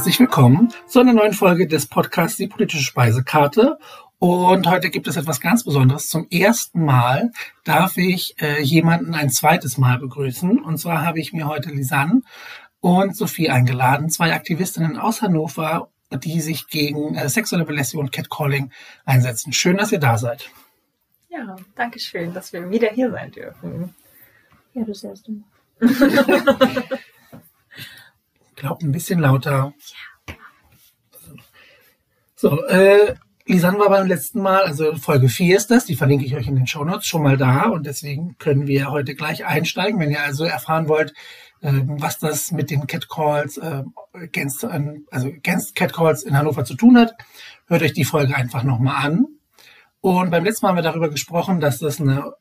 herzlich willkommen zu einer neuen Folge des Podcasts Die politische Speisekarte. Und heute gibt es etwas ganz Besonderes. Zum ersten Mal darf ich äh, jemanden ein zweites Mal begrüßen. Und zwar habe ich mir heute Lisanne und Sophie eingeladen, zwei Aktivistinnen aus Hannover, die sich gegen äh, sexuelle Belästigung und Catcalling einsetzen. Schön, dass ihr da seid. Ja, danke schön, dass wir wieder hier sein dürfen. Ja, das erste Mal. Glaube, ein bisschen lauter. So, äh, Lisanne war beim letzten Mal, also Folge 4 ist das, die verlinke ich euch in den Show Notes schon mal da und deswegen können wir heute gleich einsteigen. Wenn ihr also erfahren wollt, ähm, was das mit den Catcalls, äh, against, also against Catcalls in Hannover zu tun hat, hört euch die Folge einfach nochmal an. Und beim letzten Mal haben wir darüber gesprochen, dass das eine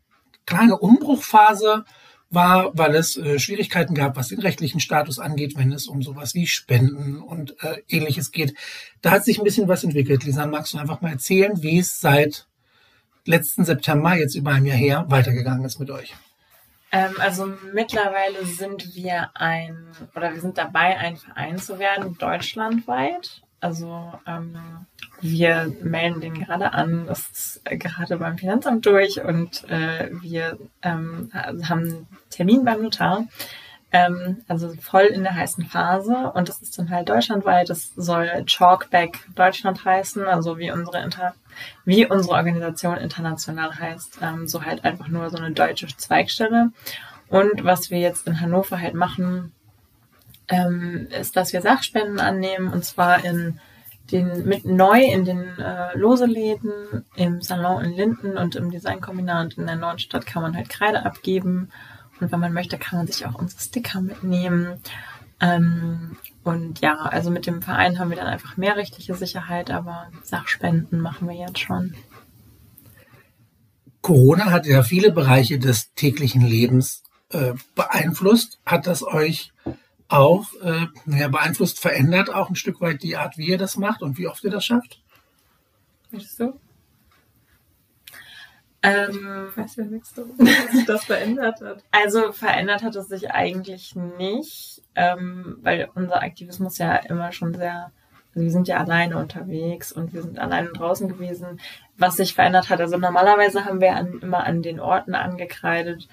kleine Umbruchphase war, weil es äh, Schwierigkeiten gab, was den rechtlichen Status angeht, wenn es um sowas wie Spenden und äh, ähnliches geht. Da hat sich ein bisschen was entwickelt. Lisan, magst du einfach mal erzählen, wie es seit letzten September, jetzt über ein Jahr her, weitergegangen ist mit euch? Ähm, also mittlerweile sind wir ein, oder wir sind dabei, ein Verein zu werden, deutschlandweit. Also ähm, wir melden den gerade an, das ist gerade beim Finanzamt durch und äh, wir ähm, haben einen Termin beim Notar. Ähm, also voll in der heißen Phase und das ist dann halt deutschlandweit. Das soll Chalkback Deutschland heißen, also wie unsere Inter wie unsere Organisation international heißt, ähm, so halt einfach nur so eine deutsche Zweigstelle. Und was wir jetzt in Hannover halt machen, ähm, ist, dass wir Sachspenden annehmen und zwar in den mit neu in den äh, Loseläden, im Salon in Linden und im Designkombinat in der neuen Stadt kann man halt Kreide abgeben. Und wenn man möchte, kann man sich auch unsere Sticker mitnehmen. Ähm, und ja, also mit dem Verein haben wir dann einfach mehr rechtliche Sicherheit, aber Sachspenden machen wir jetzt schon. Corona hat ja viele Bereiche des täglichen Lebens äh, beeinflusst. Hat das euch auch äh, ja, beeinflusst, verändert auch ein Stück weit die Art, wie ihr das macht und wie oft ihr das schafft? Ist so? Ähm, weiß ja nichts darüber, was sich das verändert hat. Also verändert hat es sich eigentlich nicht, ähm, weil unser Aktivismus ja immer schon sehr, also wir sind ja alleine unterwegs und wir sind alleine draußen gewesen. Was sich verändert hat, also normalerweise haben wir an, immer an den Orten angekreidet,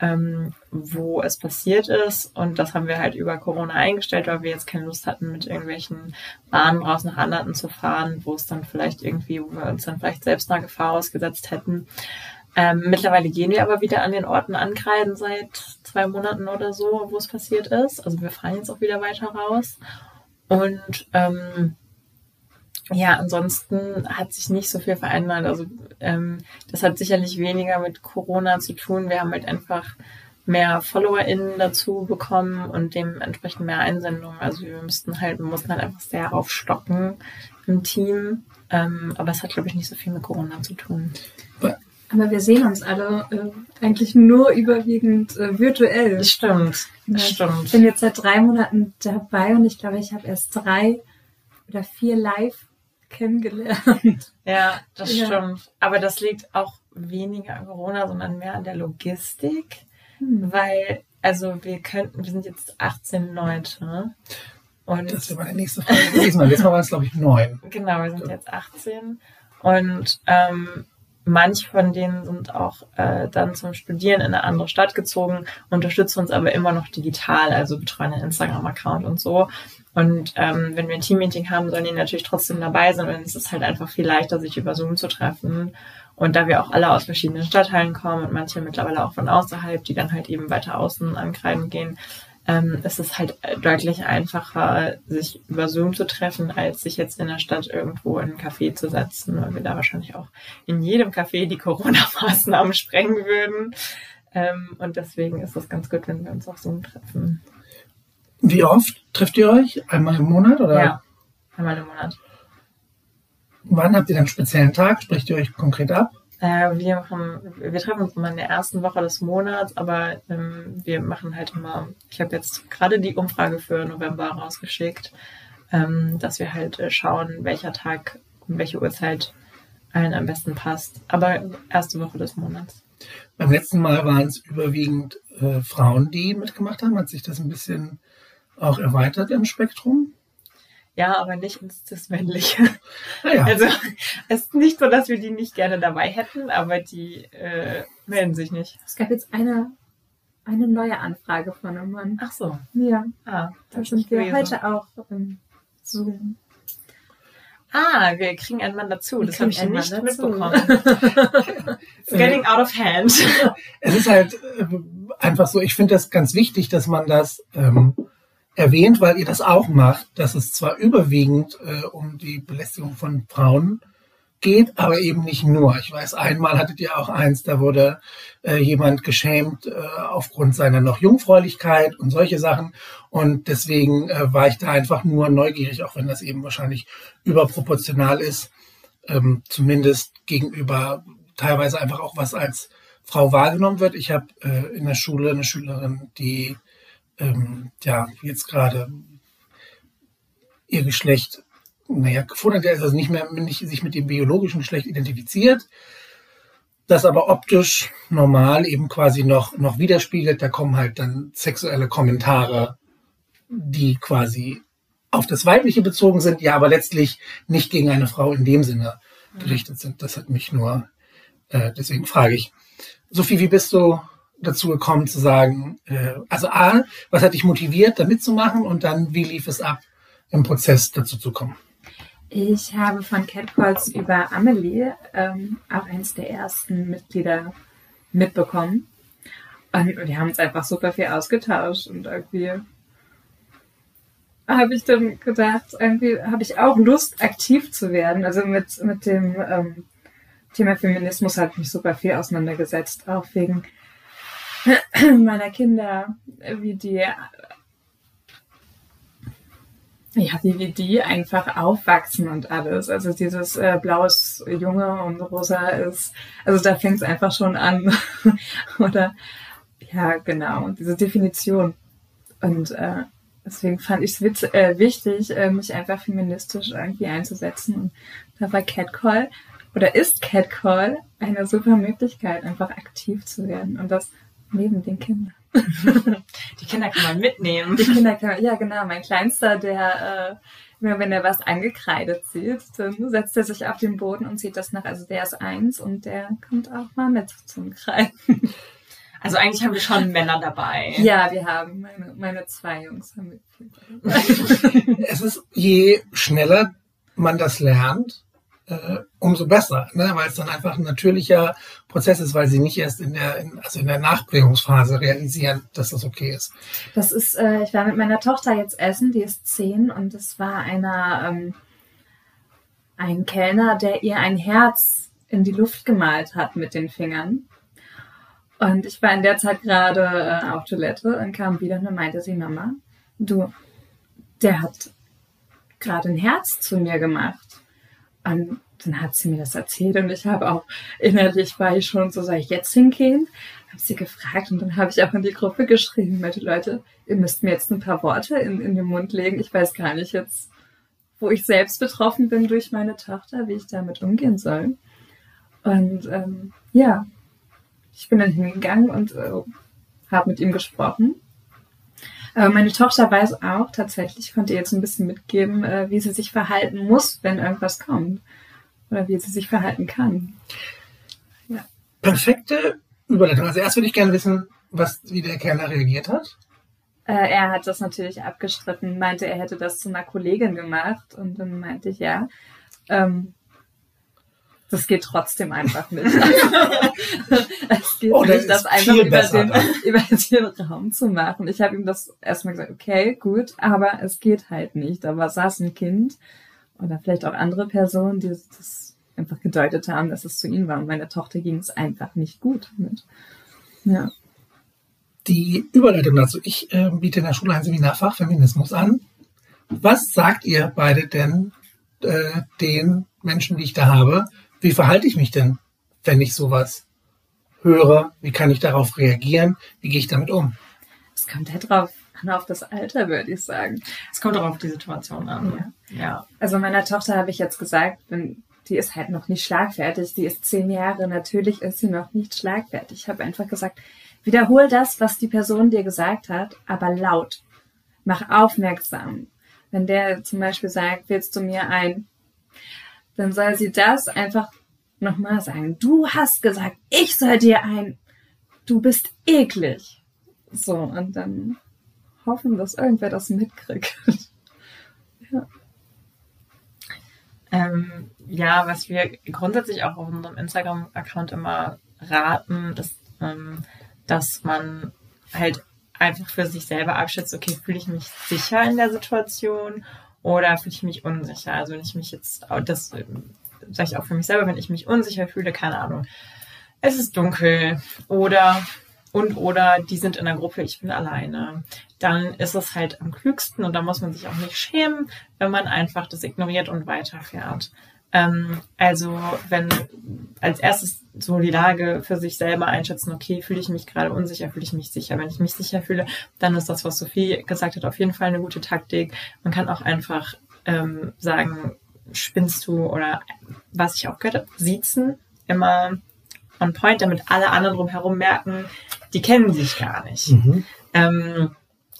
ähm, wo es passiert ist. Und das haben wir halt über Corona eingestellt, weil wir jetzt keine Lust hatten, mit irgendwelchen Bahnen raus nach anderen zu fahren, wo es dann vielleicht irgendwie, wo wir uns dann vielleicht selbst einer Gefahr ausgesetzt hätten. Ähm, mittlerweile gehen wir aber wieder an den Orten ankreiden seit zwei Monaten oder so, wo es passiert ist. Also wir fahren jetzt auch wieder weiter raus. Und ähm, ja, ansonsten hat sich nicht so viel verändert. Also ähm, das hat sicherlich weniger mit Corona zu tun. Wir haben halt einfach mehr FollowerInnen dazu bekommen und dementsprechend mehr Einsendungen. Also wir müssten halt, wir mussten halt einfach sehr aufstocken im Team. Ähm, aber es hat, glaube ich, nicht so viel mit Corona zu tun. Aber wir sehen uns alle äh, eigentlich nur überwiegend äh, virtuell. Stimmt. Das stimmt. Ich bin jetzt seit drei Monaten dabei und ich glaube, ich habe erst drei oder vier live kennengelernt. Ja, das ja. stimmt. Aber das liegt auch weniger an Corona, sondern mehr an der Logistik, hm. weil also wir könnten, wir sind jetzt 18 Leute. Und das wäre meine nächste Frage gewesen. Letztes Mal waren es, glaube ich, neun. Genau, wir sind jetzt 18. Und ähm, manche von denen sind auch äh, dann zum Studieren in eine andere Stadt gezogen, unterstützen uns aber immer noch digital, also betreuen einen Instagram-Account und so. Und ähm, wenn wir ein Teammeeting haben, sollen die natürlich trotzdem dabei sein. Und es ist halt einfach viel leichter, sich über Zoom zu treffen. Und da wir auch alle aus verschiedenen Stadtteilen kommen und manche mittlerweile auch von außerhalb, die dann halt eben weiter außen ankreiden gehen, ähm, ist es halt deutlich einfacher, sich über Zoom zu treffen, als sich jetzt in der Stadt irgendwo in ein Café zu setzen, weil wir da wahrscheinlich auch in jedem Café die Corona-Maßnahmen sprengen würden. Ähm, und deswegen ist es ganz gut, wenn wir uns auf Zoom treffen. Wie oft trifft ihr euch? Einmal im Monat? Oder? Ja, einmal im Monat. Wann habt ihr dann einen speziellen Tag? Sprecht ihr euch konkret ab? Äh, wir, machen, wir treffen uns immer in der ersten Woche des Monats, aber ähm, wir machen halt immer, ich habe jetzt gerade die Umfrage für November rausgeschickt, ähm, dass wir halt äh, schauen, welcher Tag und welche Uhrzeit allen am besten passt. Aber erste Woche des Monats. Beim letzten Mal waren es überwiegend äh, Frauen, die mitgemacht haben. Hat sich das ein bisschen auch erweitert im Spektrum? Ja, aber nicht ins Cis-Männliche. Ja. Also es ist nicht so, dass wir die nicht gerne dabei hätten, aber die äh, melden sich nicht. Es gab jetzt eine, eine neue Anfrage von einem Mann. Ach so. Ja. Ah, da sind wir heute auch im Zoom. Ah, wir kriegen einen Mann dazu. Das habe ich ja nicht dazu. mitbekommen. It's getting out of hand. Es ist halt äh, einfach so, ich finde das ganz wichtig, dass man das ähm, erwähnt, weil ihr das auch macht, dass es zwar überwiegend äh, um die Belästigung von Frauen geht, aber eben nicht nur. Ich weiß, einmal hattet ihr auch eins, da wurde äh, jemand geschämt äh, aufgrund seiner noch Jungfräulichkeit und solche Sachen. Und deswegen äh, war ich da einfach nur neugierig, auch wenn das eben wahrscheinlich überproportional ist, ähm, zumindest gegenüber teilweise einfach auch was als Frau wahrgenommen wird. Ich habe äh, in der Schule eine Schülerin, die ähm, ja jetzt gerade ihr Geschlecht naja, gefunden hat, also nicht mehr nicht, sich mit dem biologischen Geschlecht identifiziert, das aber optisch normal eben quasi noch, noch widerspiegelt. Da kommen halt dann sexuelle Kommentare, die quasi auf das Weibliche bezogen sind, ja, aber letztlich nicht gegen eine Frau in dem Sinne gerichtet sind. Das hat mich nur, äh, deswegen frage ich. Sophie, wie bist du dazu gekommen zu sagen, äh, also A, was hat dich motiviert, da mitzumachen und dann, wie lief es ab, im Prozess dazu zu kommen? Ich habe von Catcalls über Amelie ähm, auch eins der ersten Mitglieder mitbekommen. Und wir haben uns einfach super viel ausgetauscht und irgendwie habe ich dann gedacht, irgendwie habe ich auch Lust, aktiv zu werden. Also mit, mit dem ähm, Thema Feminismus habe ich mich super viel auseinandergesetzt, auch wegen meiner Kinder, wie die ja, wie, wie die einfach aufwachsen und alles. Also dieses äh, blaues Junge und rosa ist, also da fängt es einfach schon an. Oder ja, genau, diese Definition. Und äh, deswegen fand ich es äh, wichtig, äh, mich einfach feministisch irgendwie einzusetzen. Und da war Catcall oder ist Catcall eine super Möglichkeit, einfach aktiv zu werden. Und das neben den Kindern. Die Kinder kann man mitnehmen. Die Kinder kann man, ja genau. Mein Kleinster, der, äh, wenn er was angekreidet sieht, dann setzt er sich auf den Boden und sieht das nach. Also der ist eins und der kommt auch mal mit zum Kreiden. Also eigentlich haben wir schon Männer dabei. Ja, wir haben meine, meine zwei Jungs haben mit. es ist je schneller man das lernt, äh, umso besser, ne? weil es dann einfach ein natürlicher Prozess ist, weil sie nicht erst in der, also in der Nachbringungsphase realisieren, dass das okay ist. Das ist, äh, ich war mit meiner Tochter jetzt essen, die ist zehn und es war einer, ähm, ein Kellner, der ihr ein Herz in die Luft gemalt hat mit den Fingern. Und ich war in der Zeit gerade äh, auf Toilette und kam wieder und meinte sie, Mama, du, der hat gerade ein Herz zu mir gemacht. Und dann hat sie mir das erzählt und ich habe auch innerlich war ich schon so, soll ich jetzt hingehen? Habe sie gefragt und dann habe ich auch in die Gruppe geschrieben, meinte Leute, ihr müsst mir jetzt ein paar Worte in, in den Mund legen. Ich weiß gar nicht jetzt, wo ich selbst betroffen bin durch meine Tochter, wie ich damit umgehen soll. Und ähm, ja, ich bin dann hingegangen und äh, habe mit ihm gesprochen. Meine Tochter weiß auch tatsächlich, ich konnte ihr jetzt ein bisschen mitgeben, äh, wie sie sich verhalten muss, wenn irgendwas kommt. Oder wie sie sich verhalten kann. Ja. Perfekte Überleitung. Also erst würde ich gerne wissen, was, wie der Kerner reagiert hat. Äh, er hat das natürlich abgestritten, meinte, er hätte das zu einer Kollegin gemacht. Und dann meinte ich, ja. Ähm, das geht trotzdem einfach nicht. es geht Oder nicht, das einfach über den, über den Raum zu machen. Ich habe ihm das erstmal gesagt, okay, gut, aber es geht halt nicht. Aber saß ein Kind oder vielleicht auch andere Personen, die das einfach gedeutet haben, dass es zu ihnen war. Und meiner Tochter ging es einfach nicht gut mit. Ja. Die Überleitung dazu. Ich äh, biete in der Schule ein Seminarfach Feminismus an. Was sagt ihr beide denn äh, den Menschen, die ich da habe? Wie verhalte ich mich denn, wenn ich sowas höre? Wie kann ich darauf reagieren? Wie gehe ich damit um? Es kommt halt drauf an, auf das Alter, würde ich sagen. Es kommt auch auf die Situation an. Ja. ja. Also meiner Tochter habe ich jetzt gesagt, wenn, die ist halt noch nicht schlagfertig, die ist zehn Jahre, natürlich ist sie noch nicht schlagfertig. Ich habe einfach gesagt, wiederhol das, was die Person dir gesagt hat, aber laut. Mach aufmerksam. wenn der zum Beispiel sagt, willst du mir ein, dann soll sie das einfach nochmal sagen. Du hast gesagt, ich soll dir ein, du bist eklig. So, und dann hoffen, dass irgendwer das mitkriegt. ja. Ähm, ja, was wir grundsätzlich auch auf unserem Instagram-Account immer raten, ist, ähm, dass man halt einfach für sich selber abschätzt, okay, fühle ich mich sicher in der Situation oder fühle ich mich unsicher? Also wenn ich mich jetzt, das sage ich auch für mich selber, wenn ich mich unsicher fühle, keine Ahnung, es ist dunkel oder und oder die sind in der Gruppe, ich bin alleine, dann ist es halt am klügsten und da muss man sich auch nicht schämen, wenn man einfach das ignoriert und weiterfährt. Ähm, also wenn als erstes so die Lage für sich selber einschätzen, okay, fühle ich mich gerade unsicher, fühle ich mich sicher. Wenn ich mich sicher fühle, dann ist das, was Sophie gesagt hat, auf jeden Fall eine gute Taktik. Man kann auch einfach ähm, sagen, spinnst du oder was ich auch gehört habe, siezen immer on point, damit alle anderen drumherum merken, die kennen sich gar nicht. Mhm. Ähm,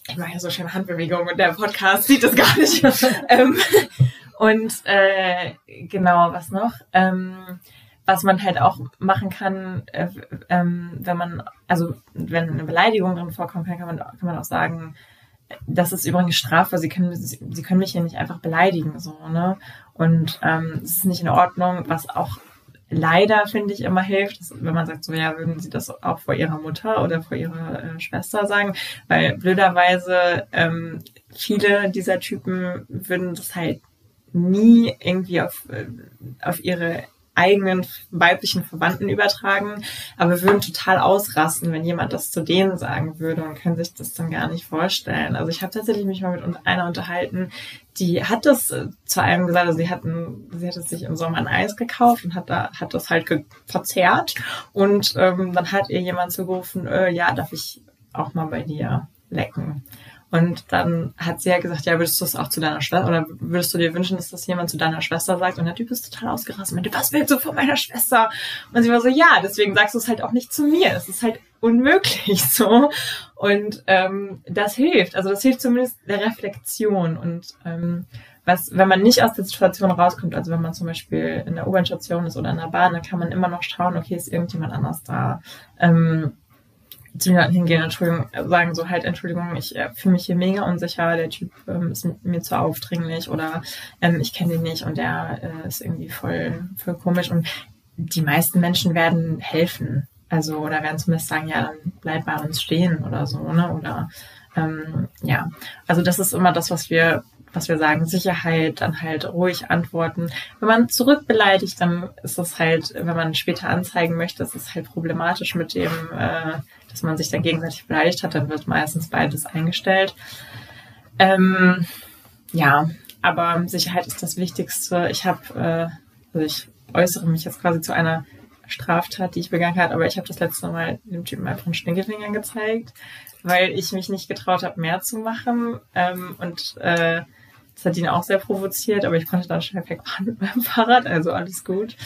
ich mache ja so schöne Handbewegungen und der Podcast sieht das gar nicht. ähm, und äh, genau, was noch? Ähm, was man halt auch machen kann, äh, ähm, wenn man, also wenn eine Beleidigung drin vorkommt, kann man, kann man auch sagen, das ist übrigens strafbar, sie können, sie, sie können mich hier nicht einfach beleidigen, so, ne? Und ähm, es ist nicht in Ordnung, was auch leider, finde ich, immer hilft, wenn man sagt, so ja, würden sie das auch vor ihrer Mutter oder vor ihrer äh, Schwester sagen, weil blöderweise ähm, viele dieser Typen würden das halt nie irgendwie auf, äh, auf ihre eigenen weiblichen Verwandten übertragen, aber würden total ausrasten, wenn jemand das zu denen sagen würde und können sich das dann gar nicht vorstellen. Also ich habe tatsächlich mich mal mit einer unterhalten, die hat das äh, zu einem gesagt, also sie hatten, sie hat es sich im Sommer ein Eis gekauft und hat da hat das halt verzehrt und ähm, dann hat ihr jemand zugerufen, äh, ja, darf ich auch mal bei dir lecken? Und dann hat sie ja gesagt, ja, würdest du das auch zu deiner Schwester, oder würdest du dir wünschen, dass das jemand zu deiner Schwester sagt? Und der Typ ist total ausgerastet und meinte, was willst du von meiner Schwester? Und sie war so, ja, deswegen sagst du es halt auch nicht zu mir. Es ist halt unmöglich so. Und ähm, das hilft. Also das hilft zumindest der Reflexion. Und ähm, was, wenn man nicht aus der Situation rauskommt, also wenn man zum Beispiel in der U-Bahn-Station ist oder in der Bahn, dann kann man immer noch schauen, okay, ist irgendjemand anders da? Ähm, zu jemandem hingehen, Entschuldigung, sagen so halt, Entschuldigung, ich äh, fühle mich hier mega unsicher, der Typ ähm, ist mir zu aufdringlich oder ähm, ich kenne den nicht und der äh, ist irgendwie voll, voll komisch und die meisten Menschen werden helfen. Also, oder werden zumindest sagen, ja, dann bleib bei uns stehen oder so, ne? Oder ähm, ja, also das ist immer das, was wir was wir sagen, Sicherheit, dann halt ruhig antworten. Wenn man zurückbeleidigt, dann ist es halt, wenn man später anzeigen möchte, ist es halt problematisch mit dem, äh, dass man sich dann gegenseitig beleidigt hat, dann wird meistens beides eingestellt. Ähm, ja, aber Sicherheit ist das Wichtigste. Ich habe, äh, also ich äußere mich jetzt quasi zu einer Straftat, die ich begangen habe, aber ich habe das letzte Mal dem Typen einfach einen Stinkefinger gezeigt, weil ich mich nicht getraut habe, mehr zu machen. Ähm, und äh, das hat ihn auch sehr provoziert, aber ich konnte dann schnell wegfahren mit meinem Fahrrad, also alles gut.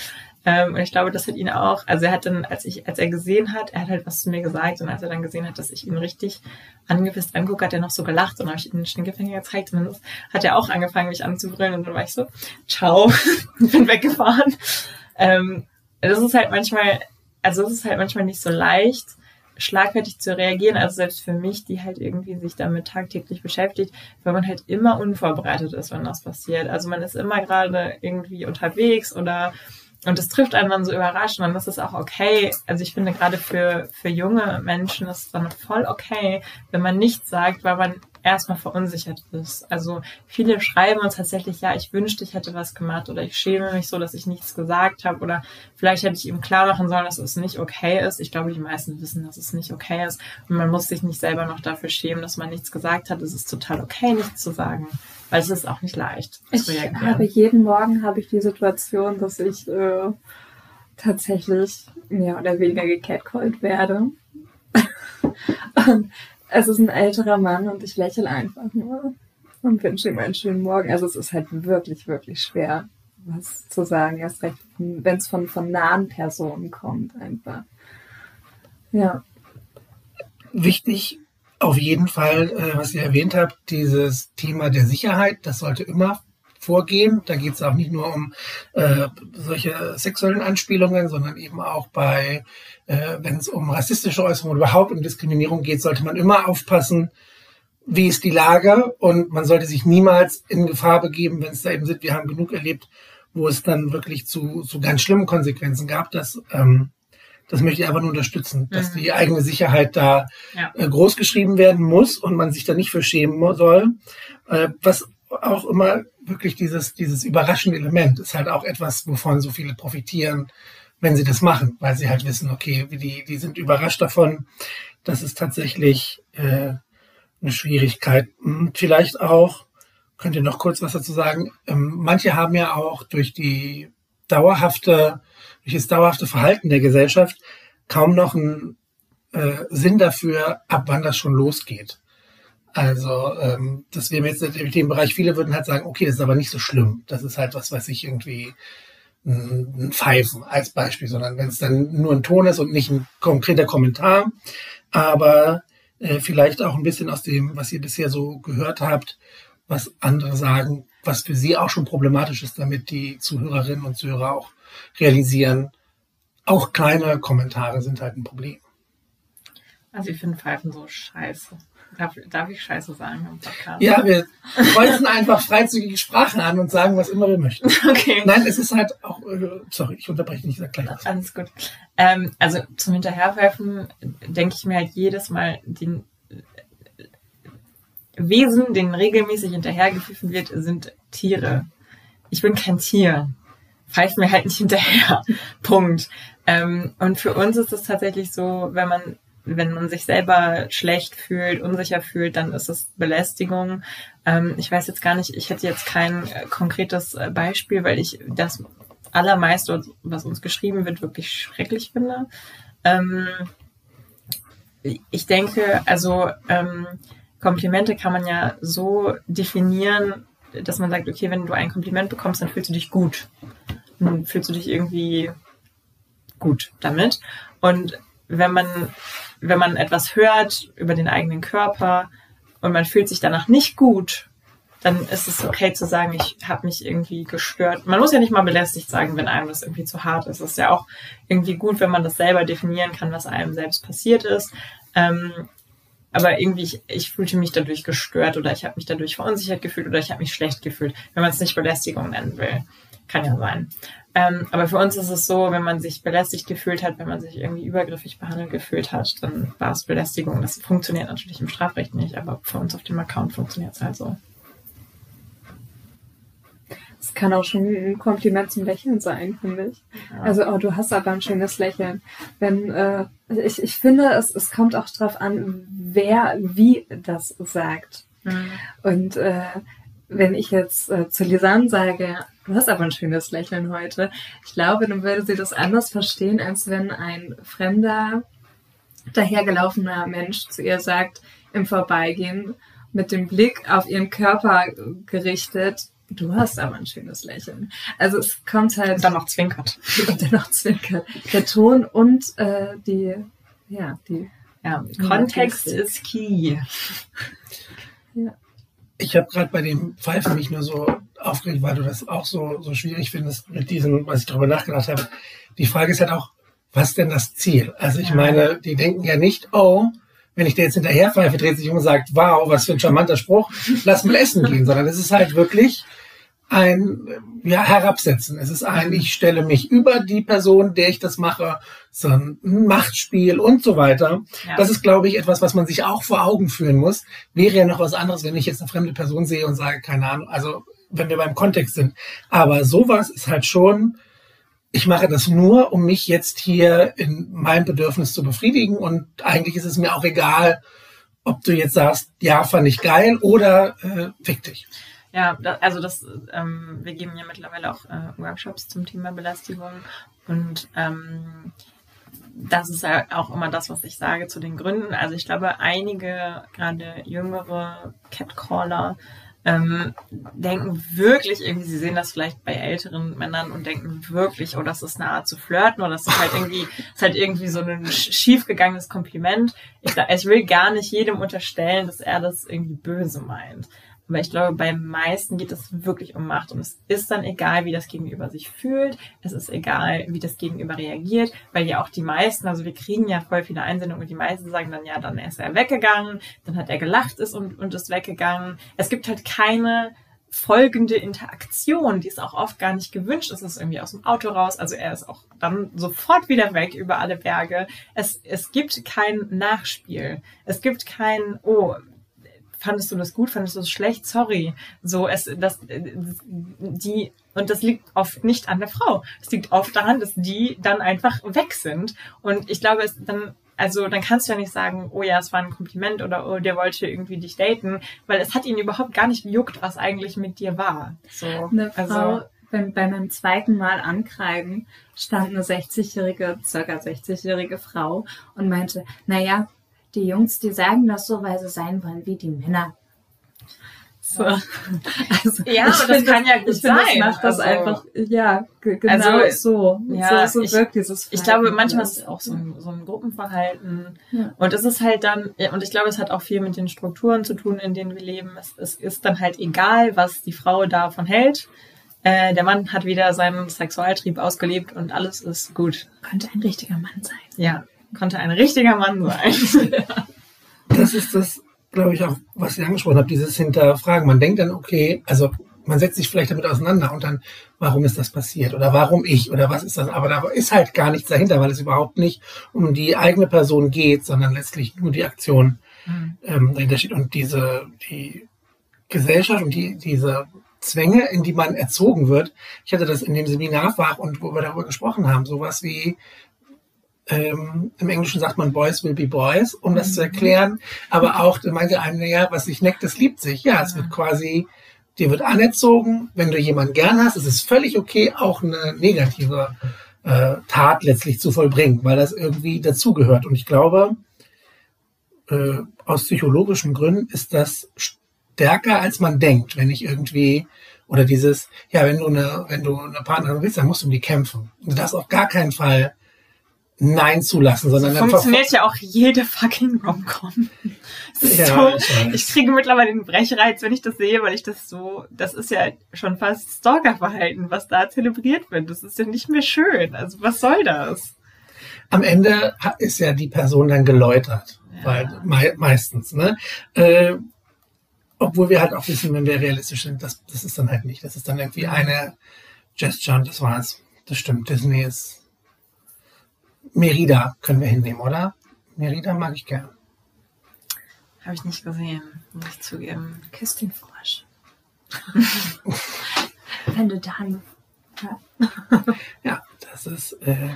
Ähm, und ich glaube, das hat ihn auch, also er hat dann, als ich, als er gesehen hat, er hat halt was zu mir gesagt und als er dann gesehen hat, dass ich ihn richtig angepisst angucke, hat er noch so gelacht und habe ich ihm den Stinkefinger gezeigt und dann hat er auch angefangen, mich anzubrüllen und dann war ich so, ciao, bin weggefahren. Ähm, das ist halt manchmal, also es ist halt manchmal nicht so leicht, schlagfertig zu reagieren, also selbst für mich, die halt irgendwie sich damit tagtäglich beschäftigt, weil man halt immer unvorbereitet ist, wenn das passiert. Also man ist immer gerade irgendwie unterwegs oder und das trifft einen dann so überrascht und dann ist auch okay. Also ich finde gerade für, für junge Menschen ist es dann voll okay, wenn man nichts sagt, weil man erstmal verunsichert ist. Also viele schreiben uns tatsächlich, ja, ich wünschte, ich hätte was gemacht oder ich schäme mich so, dass ich nichts gesagt habe oder vielleicht hätte ich ihm klar machen sollen, dass es nicht okay ist. Ich glaube, die meisten wissen, dass es nicht okay ist und man muss sich nicht selber noch dafür schämen, dass man nichts gesagt hat. Es ist total okay, nichts zu sagen, weil es ist auch nicht leicht. Ich habe jeden Morgen habe ich die Situation, dass ich äh, tatsächlich mehr oder weniger gecatcallt werde. und es ist ein älterer Mann und ich lächle einfach nur und wünsche ihm einen schönen Morgen. Also es ist halt wirklich, wirklich schwer, was zu sagen. Erst recht, wenn es von, von nahen Personen kommt, einfach. Ja. Wichtig auf jeden Fall, äh, was ihr erwähnt habt, dieses Thema der Sicherheit, das sollte immer vorgehen. Da geht es auch nicht nur um äh, solche sexuellen Anspielungen, sondern eben auch bei, äh, wenn es um rassistische Äußerungen oder überhaupt um Diskriminierung geht, sollte man immer aufpassen, wie ist die Lage und man sollte sich niemals in Gefahr begeben, wenn es da eben sind. Wir haben genug erlebt, wo es dann wirklich zu, zu ganz schlimmen Konsequenzen gab. Das, ähm, das möchte ich einfach nur unterstützen, dass mhm. die eigene Sicherheit da ja. äh, groß geschrieben werden muss und man sich da nicht für schämen soll. Äh, was auch immer wirklich dieses, dieses überraschende Element ist halt auch etwas, wovon so viele profitieren, wenn sie das machen, weil sie halt wissen, okay, die, die sind überrascht davon. Das ist tatsächlich äh, eine Schwierigkeit. Hm, vielleicht auch, könnt ihr noch kurz was dazu sagen, ähm, manche haben ja auch durch die dauerhafte, durch das dauerhafte Verhalten der Gesellschaft kaum noch einen äh, Sinn dafür, ab wann das schon losgeht. Also, ähm, das wäre jetzt im Themenbereich, viele würden halt sagen, okay, das ist aber nicht so schlimm. Das ist halt was, was ich irgendwie ein Pfeifen als Beispiel, sondern wenn es dann nur ein Ton ist und nicht ein konkreter Kommentar, aber äh, vielleicht auch ein bisschen aus dem, was ihr bisher so gehört habt, was andere sagen, was für sie auch schon problematisch ist, damit die Zuhörerinnen und Zuhörer auch realisieren, auch kleine Kommentare sind halt ein Problem. Also ich finde Pfeifen so scheiße. Darf, darf ich Scheiße sagen im Podcast? Ja, wir kreuzen einfach freizügige Sprachen an und sagen, was immer wir möchten. Okay. Nein, es ist halt auch, äh, sorry, ich unterbreche nicht, sag gleich was. Alles gut. Ähm, also zum Hinterherwerfen denke ich mir halt jedes Mal, den Wesen, denen regelmäßig hinterhergepfiffen wird, sind Tiere. Ich bin kein Tier. Pfeift mir halt nicht hinterher. Punkt. Ähm, und für uns ist es tatsächlich so, wenn man wenn man sich selber schlecht fühlt, unsicher fühlt, dann ist es Belästigung. Ähm, ich weiß jetzt gar nicht, ich hätte jetzt kein äh, konkretes äh, Beispiel, weil ich das allermeiste, was uns geschrieben wird, wirklich schrecklich finde. Ähm, ich denke, also ähm, Komplimente kann man ja so definieren, dass man sagt, okay, wenn du ein Kompliment bekommst, dann fühlst du dich gut. Fühlst du dich irgendwie gut damit. Und wenn man wenn man etwas hört über den eigenen Körper und man fühlt sich danach nicht gut, dann ist es okay zu sagen, ich habe mich irgendwie gestört. Man muss ja nicht mal belästigt sagen, wenn einem das irgendwie zu hart ist. Es ist ja auch irgendwie gut, wenn man das selber definieren kann, was einem selbst passiert ist. Ähm, aber irgendwie, ich, ich fühlte mich dadurch gestört oder ich habe mich dadurch verunsichert gefühlt oder ich habe mich schlecht gefühlt, wenn man es nicht Belästigung nennen will. Kann ja sein. Ähm, aber für uns ist es so, wenn man sich belästigt gefühlt hat, wenn man sich irgendwie übergriffig behandelt gefühlt hat, dann war es Belästigung. Das funktioniert natürlich im Strafrecht nicht, aber für uns auf dem Account funktioniert es halt so. Es kann auch schon ein Kompliment zum Lächeln sein, finde ich. Ja. Also, oh, du hast aber ein schönes Lächeln. Wenn, äh, ich, ich finde, es, es kommt auch darauf an, wer wie das sagt. Mhm. Und äh, wenn ich jetzt äh, zu Lisanne sage, du hast aber ein schönes Lächeln heute, ich glaube, dann würde sie das anders verstehen, als wenn ein fremder, dahergelaufener Mensch zu ihr sagt, im Vorbeigehen, mit dem Blick auf ihren Körper gerichtet, du hast aber ein schönes Lächeln. Also es kommt halt. Und dann noch zwinkert. Und dann noch zwinkert. Der Ton und äh, die, ja, die. Ja, Kontext ist key. Ja ich habe gerade bei dem Pfeifen mich nur so aufgeregt, weil du das auch so, so schwierig findest mit diesem, was ich darüber nachgedacht habe. Die Frage ist halt auch, was denn das Ziel? Also ich ja. meine, die denken ja nicht, oh, wenn ich dir jetzt hinterher pfeife, dreht sich um und sagt, wow, was für ein charmanter Spruch, lass mal essen gehen, sondern es ist halt wirklich, ein ja, Herabsetzen. Es ist ein, ich stelle mich über die Person, der ich das mache, so ein Machtspiel und so weiter. Ja. Das ist, glaube ich, etwas, was man sich auch vor Augen führen muss. Wäre ja noch was anderes, wenn ich jetzt eine fremde Person sehe und sage, keine Ahnung, also wenn wir beim Kontext sind. Aber sowas ist halt schon, ich mache das nur, um mich jetzt hier in meinem Bedürfnis zu befriedigen und eigentlich ist es mir auch egal, ob du jetzt sagst, ja, fand ich geil oder äh, fick dich. Ja, da, also das, ähm, wir geben ja mittlerweile auch äh, Workshops zum Thema Belästigung und ähm, das ist ja auch immer das, was ich sage zu den Gründen. Also ich glaube, einige, gerade jüngere Catcaller, ähm, denken wirklich irgendwie, sie sehen das vielleicht bei älteren Männern und denken wirklich, oh, das ist eine Art zu flirten oder das ist halt irgendwie, ist halt irgendwie so ein schiefgegangenes Kompliment. Ich, ich will gar nicht jedem unterstellen, dass er das irgendwie böse meint. Aber ich glaube, beim meisten geht es wirklich um Macht und es ist dann egal, wie das Gegenüber sich fühlt. Es ist egal, wie das Gegenüber reagiert, weil ja auch die meisten, also wir kriegen ja voll viele Einsendungen und die meisten sagen dann, ja, dann ist er weggegangen, dann hat er gelacht ist und, und ist weggegangen. Es gibt halt keine folgende Interaktion, die ist auch oft gar nicht gewünscht. Es ist irgendwie aus dem Auto raus, also er ist auch dann sofort wieder weg über alle Berge. Es, es gibt kein Nachspiel. Es gibt kein, oh, fandest du das gut, fandest du das schlecht, sorry. So, es, das, die, und das liegt oft nicht an der Frau. Es liegt oft daran, dass die dann einfach weg sind. Und ich glaube, es dann, also dann kannst du ja nicht sagen, oh ja, es war ein Kompliment oder oh, der wollte irgendwie dich daten, weil es hat ihn überhaupt gar nicht gejuckt, was eigentlich mit dir war. So, Eine also, Frau, beim, bei meinem zweiten Mal ankreiden stand eine 60-jährige, circa 60-jährige Frau und meinte, naja, die Jungs, die sagen das so, weil sie sein wollen wie die Männer. So. Also, ja, aber das kann ja gut ich sein. Find, das macht das also, einfach, ja, genau also, so. Ja, so, so ich, wirkt dieses Verhalten. Ich glaube, manchmal ist es auch so ein, so ein Gruppenverhalten. Ja. Und es ist halt dann, und ich glaube, es hat auch viel mit den Strukturen zu tun, in denen wir leben. Es, es ist dann halt egal, was die Frau davon hält. Äh, der Mann hat wieder seinen Sexualtrieb ausgelebt und alles ist gut. Könnte ein richtiger Mann sein. Ja konnte ein richtiger Mann sein. das ist das, glaube ich, auch, was ich angesprochen habe, dieses Hinterfragen. Man denkt dann, okay, also man setzt sich vielleicht damit auseinander und dann, warum ist das passiert oder warum ich oder was ist das? Aber da ist halt gar nichts dahinter, weil es überhaupt nicht um die eigene Person geht, sondern letztlich nur die Aktion mhm. ähm, dahinter steht und diese die Gesellschaft und die diese Zwänge, in die man erzogen wird. Ich hatte das in dem Seminar war und wo wir darüber gesprochen haben, sowas wie ähm, im Englischen sagt man Boys will be Boys, um das zu mhm. erklären. Aber auch, da meinte einer, naja, was sich neckt, das liebt sich. Ja, es wird quasi, dir wird anerzogen. Wenn du jemanden gern hast, ist es völlig okay, auch eine negative äh, Tat letztlich zu vollbringen, weil das irgendwie dazugehört. Und ich glaube, äh, aus psychologischen Gründen ist das stärker, als man denkt, wenn ich irgendwie oder dieses, ja, wenn du eine, wenn du eine Partnerin willst, dann musst du um die kämpfen. Und das auf gar keinen Fall Nein zulassen, sondern so funktioniert ja auch jede fucking Romcom. Ja, so, ich, ich, kriege mittlerweile den Brechreiz, wenn ich das sehe, weil ich das so, das ist ja schon fast Stalkerverhalten, was da zelebriert wird. Das ist ja nicht mehr schön. Also was soll das? Am Ende ist ja die Person dann geläutert, ja. weil me meistens, ne? Äh, obwohl wir halt auch wissen, wenn wir realistisch sind, das, das ist dann halt nicht. Das ist dann irgendwie eine Gesture und das war's. Das stimmt. Disney ist Merida können wir hinnehmen, oder? Merida mag ich gern. Habe ich nicht gesehen, muss ich zugeben. Küss den Frosch. Wenn du dann. Ja. ja, das ist. Äh,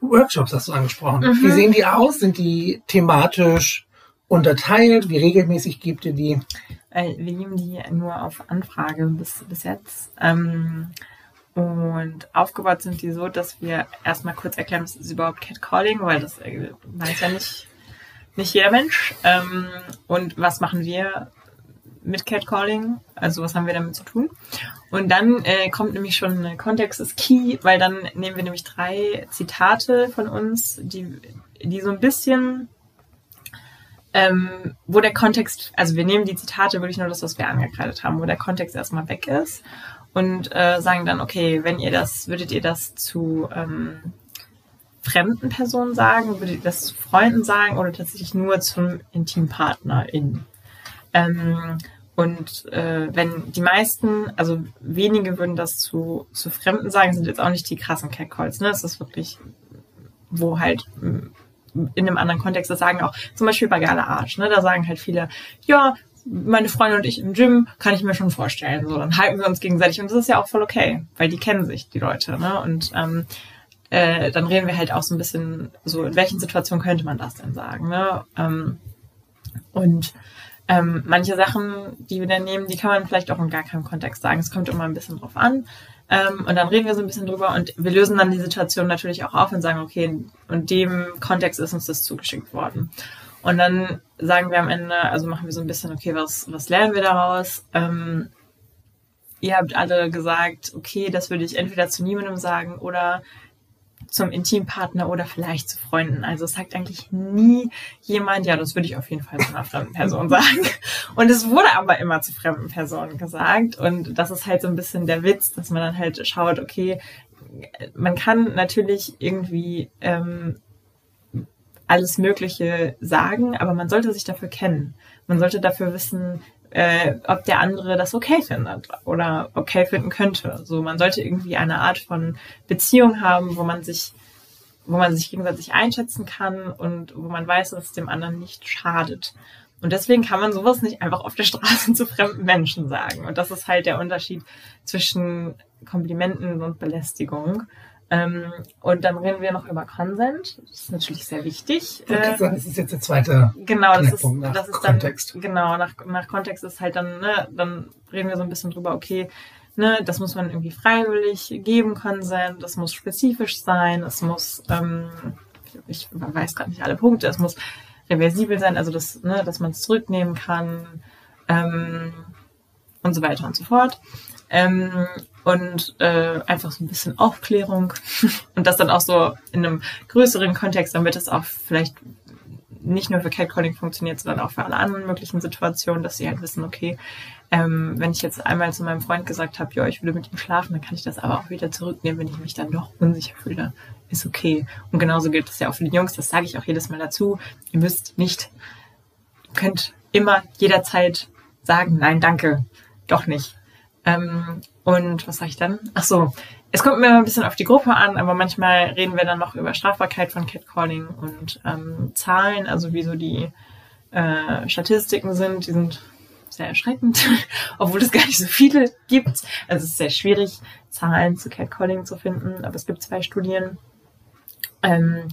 Workshops hast du angesprochen. Mhm. Wie sehen die aus? Sind die thematisch unterteilt? Wie regelmäßig gibt ihr die? Wir nehmen die nur auf Anfrage bis, bis jetzt. Ähm, und aufgebaut sind die so, dass wir erstmal kurz erklären, was ist überhaupt Catcalling, weil das äh, weiß ja nicht, nicht jeder Mensch. Ähm, und was machen wir mit Catcalling? Also was haben wir damit zu tun? Und dann äh, kommt nämlich schon Kontext ist key, weil dann nehmen wir nämlich drei Zitate von uns, die, die so ein bisschen ähm, wo der Kontext, also wir nehmen die Zitate wirklich nur das, was wir angekreidet haben, wo der Kontext erstmal weg ist und äh, sagen dann, okay, wenn ihr das, würdet ihr das zu ähm, fremden Personen sagen, würdet ihr das zu Freunden sagen oder tatsächlich nur zum Intimpartnerin? Ähm, und äh, wenn die meisten, also wenige würden das zu, zu Fremden sagen, sind jetzt auch nicht die krassen Catcalls, ne? Das ist wirklich, wo halt in einem anderen Kontext, das sagen auch zum Beispiel bei Gala Arch, ne? Da sagen halt viele, ja, meine Freundin und ich im Gym, kann ich mir schon vorstellen. So, dann halten wir uns gegenseitig und das ist ja auch voll okay, weil die kennen sich, die Leute, ne? Und ähm, äh, dann reden wir halt auch so ein bisschen so, in welchen Situationen könnte man das denn sagen, ne? Ähm, und ähm, manche Sachen, die wir dann nehmen, die kann man vielleicht auch in gar keinem Kontext sagen. Es kommt immer ein bisschen drauf an. Ähm, und dann reden wir so ein bisschen drüber und wir lösen dann die Situation natürlich auch auf und sagen, okay, in dem Kontext ist uns das zugeschickt worden. Und dann sagen wir am Ende, also machen wir so ein bisschen, okay, was, was lernen wir daraus? Ähm, ihr habt alle gesagt, okay, das würde ich entweder zu niemandem sagen oder zum Intimpartner oder vielleicht zu Freunden. Also es sagt eigentlich nie jemand, ja, das würde ich auf jeden Fall zu einer fremden Person sagen. Und es wurde aber immer zu fremden Personen gesagt. Und das ist halt so ein bisschen der Witz, dass man dann halt schaut, okay, man kann natürlich irgendwie ähm, alles Mögliche sagen, aber man sollte sich dafür kennen. Man sollte dafür wissen, äh, ob der andere das okay findet oder okay finden könnte. So, man sollte irgendwie eine Art von Beziehung haben, wo man sich, wo man sich gegenseitig einschätzen kann und wo man weiß, dass es dem anderen nicht schadet. Und deswegen kann man sowas nicht einfach auf der Straße zu fremden Menschen sagen. Und das ist halt der Unterschied zwischen Komplimenten und Belästigung. Ähm, und dann reden wir noch über Consent. Das ist natürlich sehr wichtig. Äh, das ist jetzt der zweite genau, das ist, nach das ist Kontext. Dann, genau, nach, nach Kontext ist halt dann, ne, dann reden wir so ein bisschen drüber, okay, ne, das muss man irgendwie freiwillig geben, Consent, das muss spezifisch sein, es muss, ähm, ich weiß gerade nicht alle Punkte, es muss reversibel sein, also das, ne, dass man es zurücknehmen kann ähm, und so weiter und so fort. Ähm, und äh, einfach so ein bisschen Aufklärung und das dann auch so in einem größeren Kontext, damit es auch vielleicht nicht nur für Catcalling funktioniert, sondern auch für alle anderen möglichen Situationen, dass sie halt wissen, okay, ähm, wenn ich jetzt einmal zu meinem Freund gesagt habe, ja, ich würde mit ihm schlafen, dann kann ich das aber auch wieder zurücknehmen, wenn ich mich dann doch unsicher fühle. Ist okay. Und genauso gilt das ja auch für die Jungs, das sage ich auch jedes Mal dazu. Ihr müsst nicht, könnt immer jederzeit sagen, nein, danke, doch nicht. Ähm, und was sage ich dann? Ach so, es kommt mir ein bisschen auf die Gruppe an, aber manchmal reden wir dann noch über Strafbarkeit von Catcalling und ähm, Zahlen, also wie so die äh, Statistiken sind. Die sind sehr erschreckend, obwohl es gar nicht so viele gibt. Also es ist sehr schwierig, Zahlen zu Catcalling zu finden, aber es gibt zwei Studien. Ähm,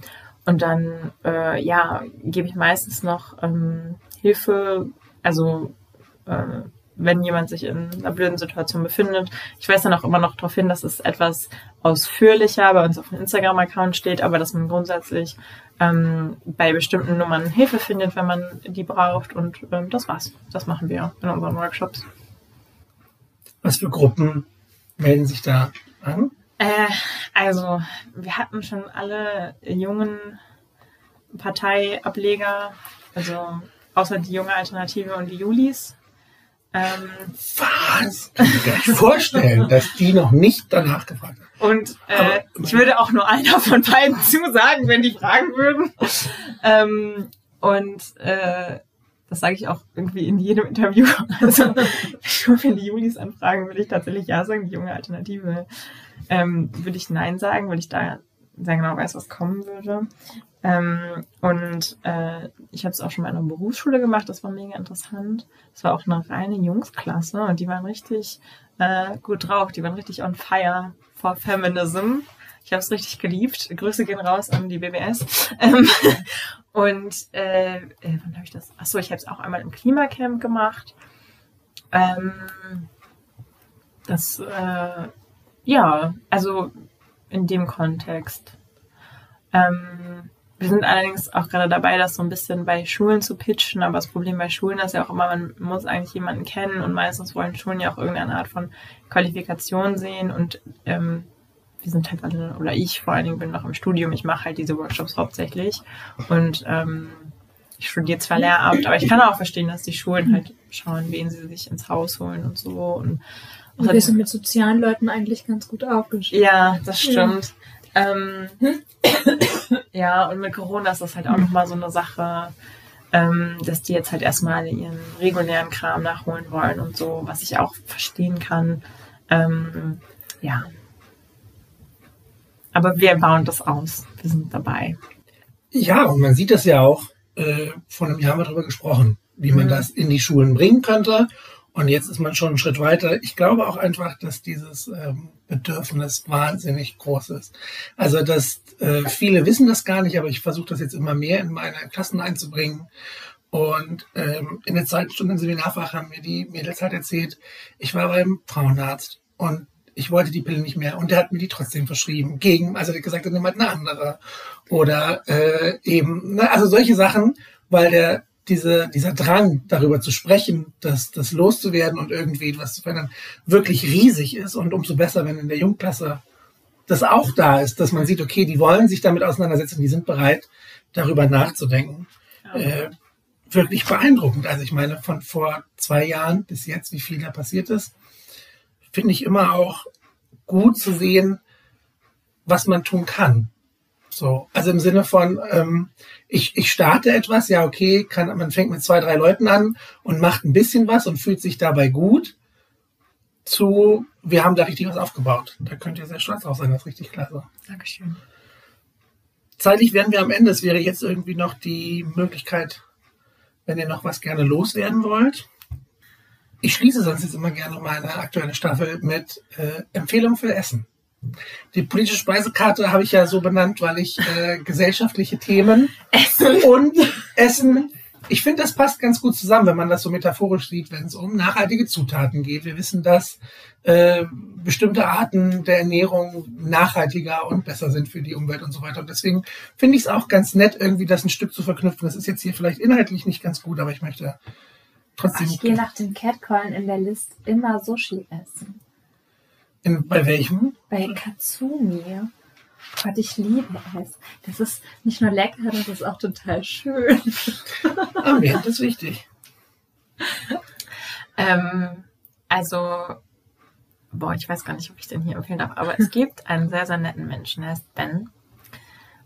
und dann, äh, ja, gebe ich meistens noch ähm, Hilfe, also äh, wenn jemand sich in einer blöden Situation befindet. Ich weise dann auch immer noch darauf hin, dass es etwas ausführlicher bei uns auf dem Instagram-Account steht, aber dass man grundsätzlich ähm, bei bestimmten Nummern Hilfe findet, wenn man die braucht. Und ähm, das war's. Das machen wir in unseren Workshops. Was für Gruppen melden sich da an? Äh, also, wir hatten schon alle jungen Parteiableger, also außer die junge Alternative und die Julis ähm, Was? Kann ich mir gar nicht vorstellen, dass die noch nicht danach gefragt haben. Und äh, ich würde auch nur einer von beiden zusagen, wenn die fragen würden. Ähm, und äh, das sage ich auch irgendwie in jedem Interview. Also wenn die Julis anfragen, würde ich tatsächlich ja sagen. Die junge Alternative ähm, würde ich nein sagen, weil ich da sehr genau weiß, was kommen würde. Ähm, und äh, ich habe es auch schon mal in einer Berufsschule gemacht, das war mega interessant. Das war auch eine reine Jungsklasse und die waren richtig äh, gut drauf, die waren richtig on fire for Feminism. Ich habe es richtig geliebt. Grüße gehen raus an die BBS. Ähm, und äh, äh, wann habe ich das? Achso, ich habe es auch einmal im Klimacamp gemacht. Ähm, das, äh, ja, also in dem Kontext. Ähm, wir sind allerdings auch gerade dabei, das so ein bisschen bei Schulen zu pitchen, aber das Problem bei Schulen ist ja auch immer, man muss eigentlich jemanden kennen und meistens wollen Schulen ja auch irgendeine Art von Qualifikation sehen und ähm, wir sind halt alle, oder ich vor allen Dingen bin noch im Studium, ich mache halt diese Workshops hauptsächlich und ähm, ich studiere zwar Lehramt, aber ich kann auch verstehen, dass die Schulen halt schauen, wen sie sich ins Haus holen und so. Und, und wir sind mit sozialen Leuten eigentlich ganz gut aufgestellt. Ja, das stimmt. Ja. Ähm, ja, und mit Corona ist das halt auch nochmal so eine Sache, ähm, dass die jetzt halt erstmal ihren regulären Kram nachholen wollen und so, was ich auch verstehen kann. Ähm, ja. Aber wir bauen das aus. Wir sind dabei. Ja, und man sieht das ja auch, äh, vor einem Jahr haben wir darüber gesprochen, wie man mhm. das in die Schulen bringen könnte. Und jetzt ist man schon einen Schritt weiter. Ich glaube auch einfach, dass dieses ähm, Bedürfnis wahnsinnig groß ist. Also, dass äh, viele wissen das gar nicht, aber ich versuche das jetzt immer mehr in meine Klassen einzubringen. Und ähm, in der zweiten Stunde im Seminarfach haben mir die Mädels halt erzählt, ich war beim Frauenarzt und ich wollte die Pille nicht mehr und der hat mir die trotzdem verschrieben. Gegen, also der gesagt hat, nimm halt eine andere. Oder äh, eben, ne, also solche Sachen, weil der diese, dieser Drang, darüber zu sprechen, das, das loszuwerden und irgendwie etwas zu verändern, wirklich riesig ist. Und umso besser, wenn in der Jungklasse das auch da ist, dass man sieht, okay, die wollen sich damit auseinandersetzen, die sind bereit, darüber nachzudenken. Ja. Äh, wirklich beeindruckend. Also ich meine, von vor zwei Jahren bis jetzt, wie viel da passiert ist, finde ich immer auch gut zu sehen, was man tun kann. So, also im Sinne von, ähm, ich, ich starte etwas, ja, okay, kann, man fängt mit zwei, drei Leuten an und macht ein bisschen was und fühlt sich dabei gut, zu, wir haben da richtig was aufgebaut. Da könnt ihr sehr stolz drauf sein, das ist richtig klasse. Dankeschön. Zeitlich werden wir am Ende. Es wäre jetzt irgendwie noch die Möglichkeit, wenn ihr noch was gerne loswerden wollt. Ich schließe sonst jetzt immer gerne meine aktuelle Staffel mit äh, Empfehlungen für Essen. Die politische Speisekarte habe ich ja so benannt, weil ich äh, gesellschaftliche Themen Essen. und Essen, ich finde, das passt ganz gut zusammen, wenn man das so metaphorisch sieht, wenn es um nachhaltige Zutaten geht. Wir wissen, dass äh, bestimmte Arten der Ernährung nachhaltiger und besser sind für die Umwelt und so weiter. Und deswegen finde ich es auch ganz nett, irgendwie das ein Stück zu verknüpfen. Das ist jetzt hier vielleicht inhaltlich nicht ganz gut, aber ich möchte trotzdem. Ich gehe nach den Catcallen in der List immer Sushi essen. In, bei welchem? Bei Katsumi. Gott, ich liebe es. Das ist nicht nur lecker, das ist auch total schön. Ambient ist wichtig. ähm, also, boah, ich weiß gar nicht, ob ich den hier empfehlen darf, aber es gibt einen sehr, sehr netten Menschen, der heißt Ben.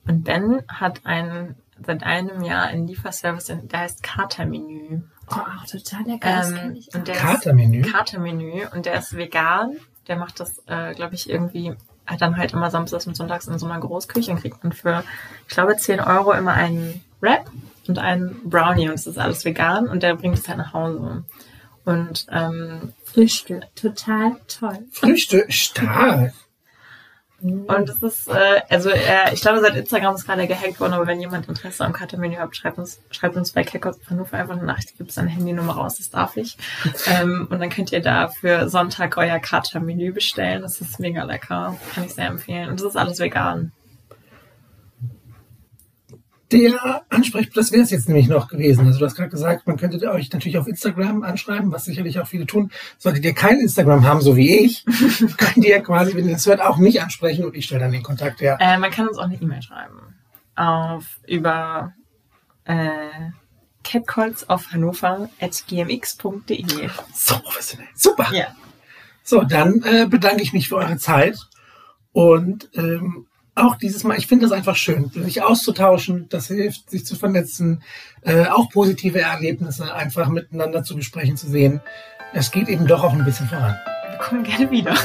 Und Ben hat einen, seit einem Jahr einen Lieferservice, der heißt Katermenü. Oh, total lecker. Ähm, und der Katermenü? Katermenü. Und der ist vegan der macht das, äh, glaube ich, irgendwie, hat dann halt immer samstags und sonntags in so einer Großküche und kriegt man für, ich glaube, 10 Euro immer einen Wrap und einen Brownie und es ist alles vegan und der bringt es halt nach Hause. Und ähm, Frühstück, total toll. Frühstück, stark. Und es ist, äh, also äh, ich glaube, seit Instagram ist gerade gehackt worden, aber wenn jemand Interesse am Kartenmenü hat, schreibt uns, schreibt uns bei Kekos Hannover einfach eine Nachricht, gibt seine Handynummer raus, das darf ich. ähm, und dann könnt ihr da für Sonntag euer Katermenü bestellen. Das ist mega lecker. Kann ich sehr empfehlen. Und das ist alles vegan der Ansprechpartner, das wäre es jetzt nämlich noch gewesen. Also du hast gerade gesagt, man könnte euch natürlich auf Instagram anschreiben, was sicherlich auch viele tun. Solltet ihr kein Instagram haben, so wie ich, könnt ihr quasi, wenn ihr das hört, auch mich ansprechen und ich stelle dann den Kontakt her. Äh, man kann uns auch eine E-Mail schreiben. Auf über äh, catcalls auf Hannover at gmx.de. So professionell. Super. Ja. So, dann äh, bedanke ich mich für eure Zeit und ähm, auch dieses Mal, ich finde das einfach schön, sich auszutauschen, das hilft, sich zu vernetzen, äh, auch positive Erlebnisse einfach miteinander zu besprechen, zu sehen. Es geht eben doch auch ein bisschen voran. Wir kommen gerne wieder.